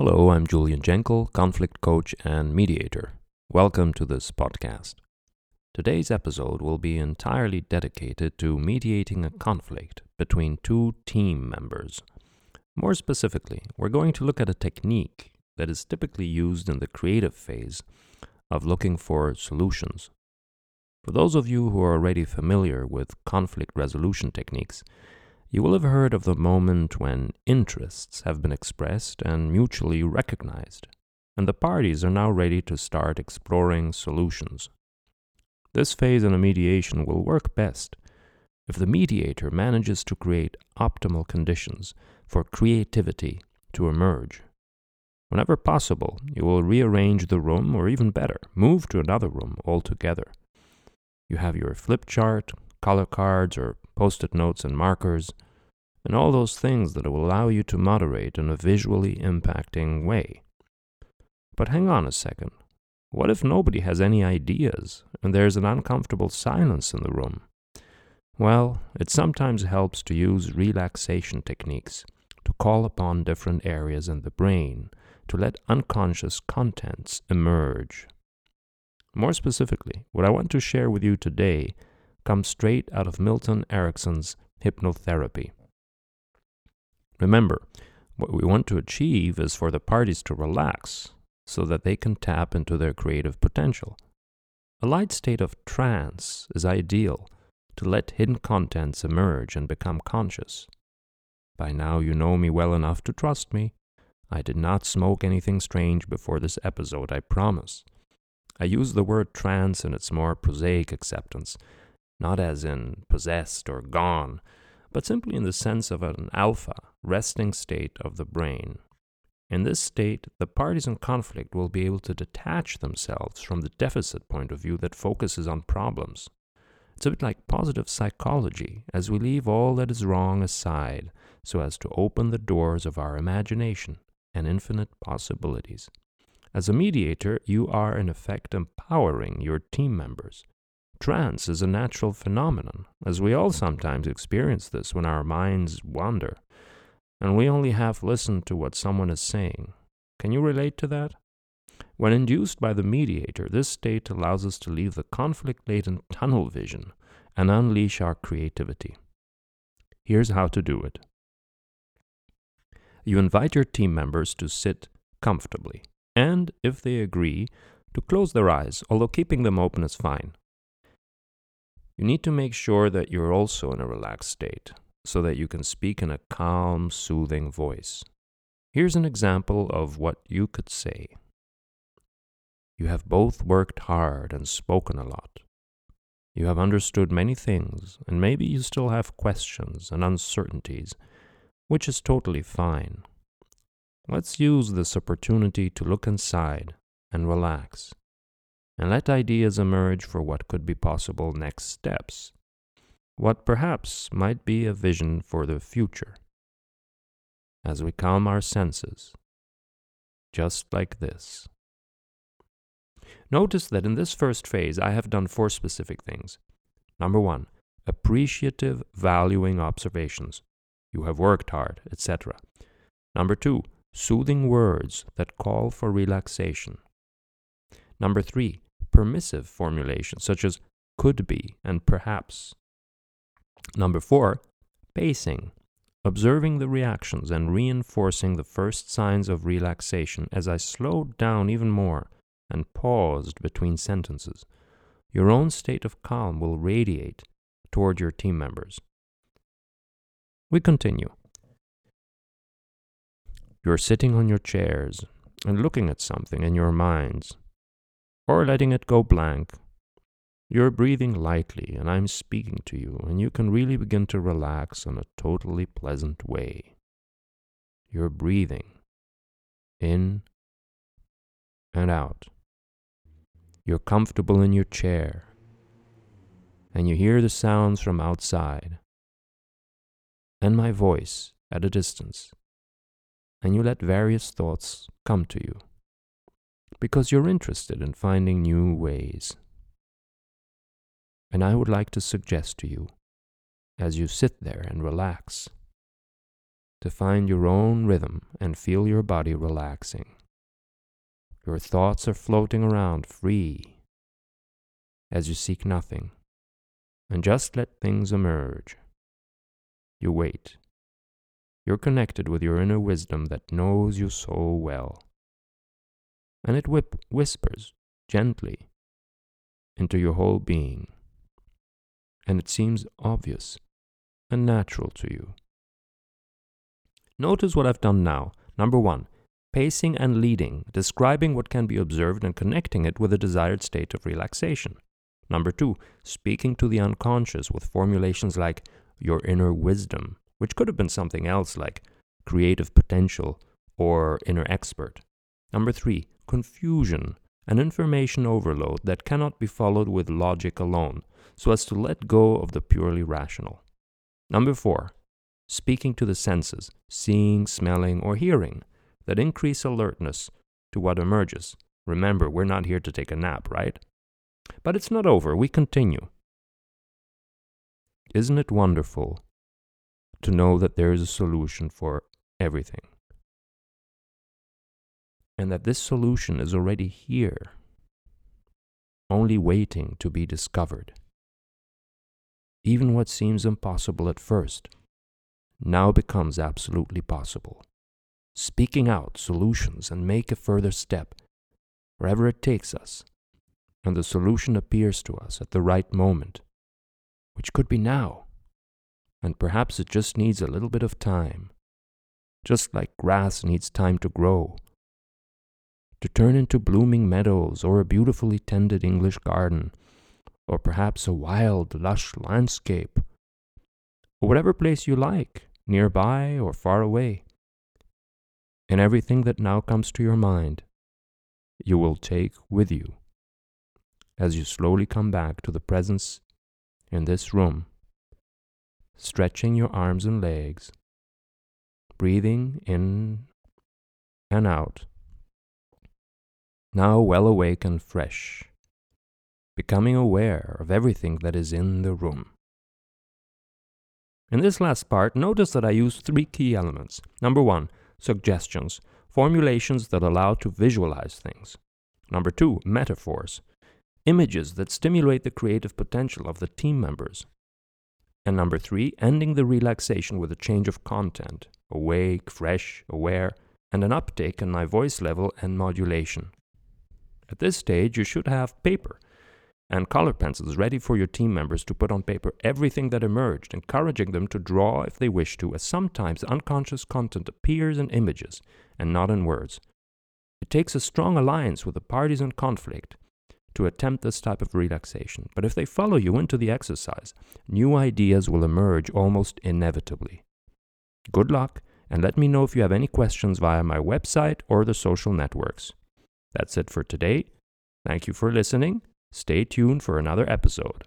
Hello, I'm Julian Jenkel, conflict coach and mediator. Welcome to this podcast. Today's episode will be entirely dedicated to mediating a conflict between two team members. More specifically, we're going to look at a technique that is typically used in the creative phase of looking for solutions. For those of you who are already familiar with conflict resolution techniques, you will have heard of the moment when interests have been expressed and mutually recognized, and the parties are now ready to start exploring solutions. This phase in a mediation will work best if the mediator manages to create optimal conditions for creativity to emerge. Whenever possible, you will rearrange the room, or even better, move to another room altogether. You have your flip chart, color cards, or post it notes and markers, and all those things that will allow you to moderate in a visually impacting way. But hang on a second. What if nobody has any ideas and there's an uncomfortable silence in the room? Well, it sometimes helps to use relaxation techniques to call upon different areas in the brain to let unconscious contents emerge. More specifically, what I want to share with you today comes straight out of Milton Erickson's hypnotherapy. Remember, what we want to achieve is for the parties to relax so that they can tap into their creative potential. A light state of trance is ideal to let hidden contents emerge and become conscious. By now, you know me well enough to trust me. I did not smoke anything strange before this episode, I promise. I use the word trance in its more prosaic acceptance, not as in possessed or gone, but simply in the sense of an alpha, resting state of the brain. In this state, the parties in conflict will be able to detach themselves from the deficit point of view that focuses on problems. It's a bit like positive psychology, as we leave all that is wrong aside so as to open the doors of our imagination and infinite possibilities. As a mediator, you are in effect empowering your team members Trance is a natural phenomenon, as we all sometimes experience this when our minds wander, and we only half listen to what someone is saying. Can you relate to that? When induced by the mediator, this state allows us to leave the conflict laden tunnel vision and unleash our creativity. Here's how to do it you invite your team members to sit comfortably, and, if they agree, to close their eyes, although keeping them open is fine. You need to make sure that you're also in a relaxed state so that you can speak in a calm, soothing voice. Here's an example of what you could say. You have both worked hard and spoken a lot. You have understood many things, and maybe you still have questions and uncertainties, which is totally fine. Let's use this opportunity to look inside and relax and let ideas emerge for what could be possible next steps, what perhaps might be a vision for the future. As we calm our senses, just like this. Notice that in this first phase, I have done four specific things. Number one, appreciative, valuing observations. You have worked hard, etc. Number two, soothing words that call for relaxation. Number three, permissive formulations such as could be and perhaps. Number four, pacing, observing the reactions and reinforcing the first signs of relaxation as I slowed down even more and paused between sentences. Your own state of calm will radiate toward your team members. We continue. You're sitting on your chairs and looking at something in your minds or letting it go blank. You're breathing lightly, and I'm speaking to you, and you can really begin to relax in a totally pleasant way. You're breathing in and out. You're comfortable in your chair, and you hear the sounds from outside, and my voice at a distance, and you let various thoughts come to you because you're interested in finding new ways. And I would like to suggest to you, as you sit there and relax, to find your own rhythm and feel your body relaxing. Your thoughts are floating around free as you seek nothing and just let things emerge. You wait. You're connected with your inner wisdom that knows you so well. And it whip- whispers gently into your whole being. And it seems obvious and natural to you. Notice what I've done now. Number one, pacing and leading, describing what can be observed and connecting it with a desired state of relaxation. Number two, speaking to the unconscious with formulations like your inner wisdom, which could have been something else like creative potential or inner expert. Number three, confusion, an information overload that cannot be followed with logic alone, so as to let go of the purely rational. Number four, speaking to the senses, seeing, smelling, or hearing, that increase alertness to what emerges. Remember, we're not here to take a nap, right? But it's not over, we continue. Isn't it wonderful to know that there is a solution for everything? And that this solution is already here, only waiting to be discovered. Even what seems impossible at first now becomes absolutely possible. Speaking out solutions and make a further step wherever it takes us, and the solution appears to us at the right moment, which could be now, and perhaps it just needs a little bit of time, just like grass needs time to grow, to turn into blooming meadows or a beautifully tended English garden, or perhaps a wild, lush landscape, or whatever place you like nearby or far away. And everything that now comes to your mind, you will take with you as you slowly come back to the presence in this room, stretching your arms and legs, breathing in and out, now well awake and fresh, becoming aware of everything that is in the room. In this last part, notice that I use three key elements. Number one, suggestions, formulations that allow to visualize things. Number two, metaphors, images that stimulate the creative potential of the team members. And number three, ending the relaxation with a change of content, awake, fresh, aware, and an uptake in my voice level and modulation. At this stage, you should have paper and color pencils ready for your team members to put on paper everything that emerged, encouraging them to draw if they wish to, as sometimes unconscious content appears in images and not in words. It takes a strong alliance with the parties in conflict to attempt this type of relaxation, but if they follow you into the exercise, new ideas will emerge almost inevitably. Good luck, and let me know if you have any questions via my website or the social networks. That's it for today. Thank you for listening Stay tuned for another episode.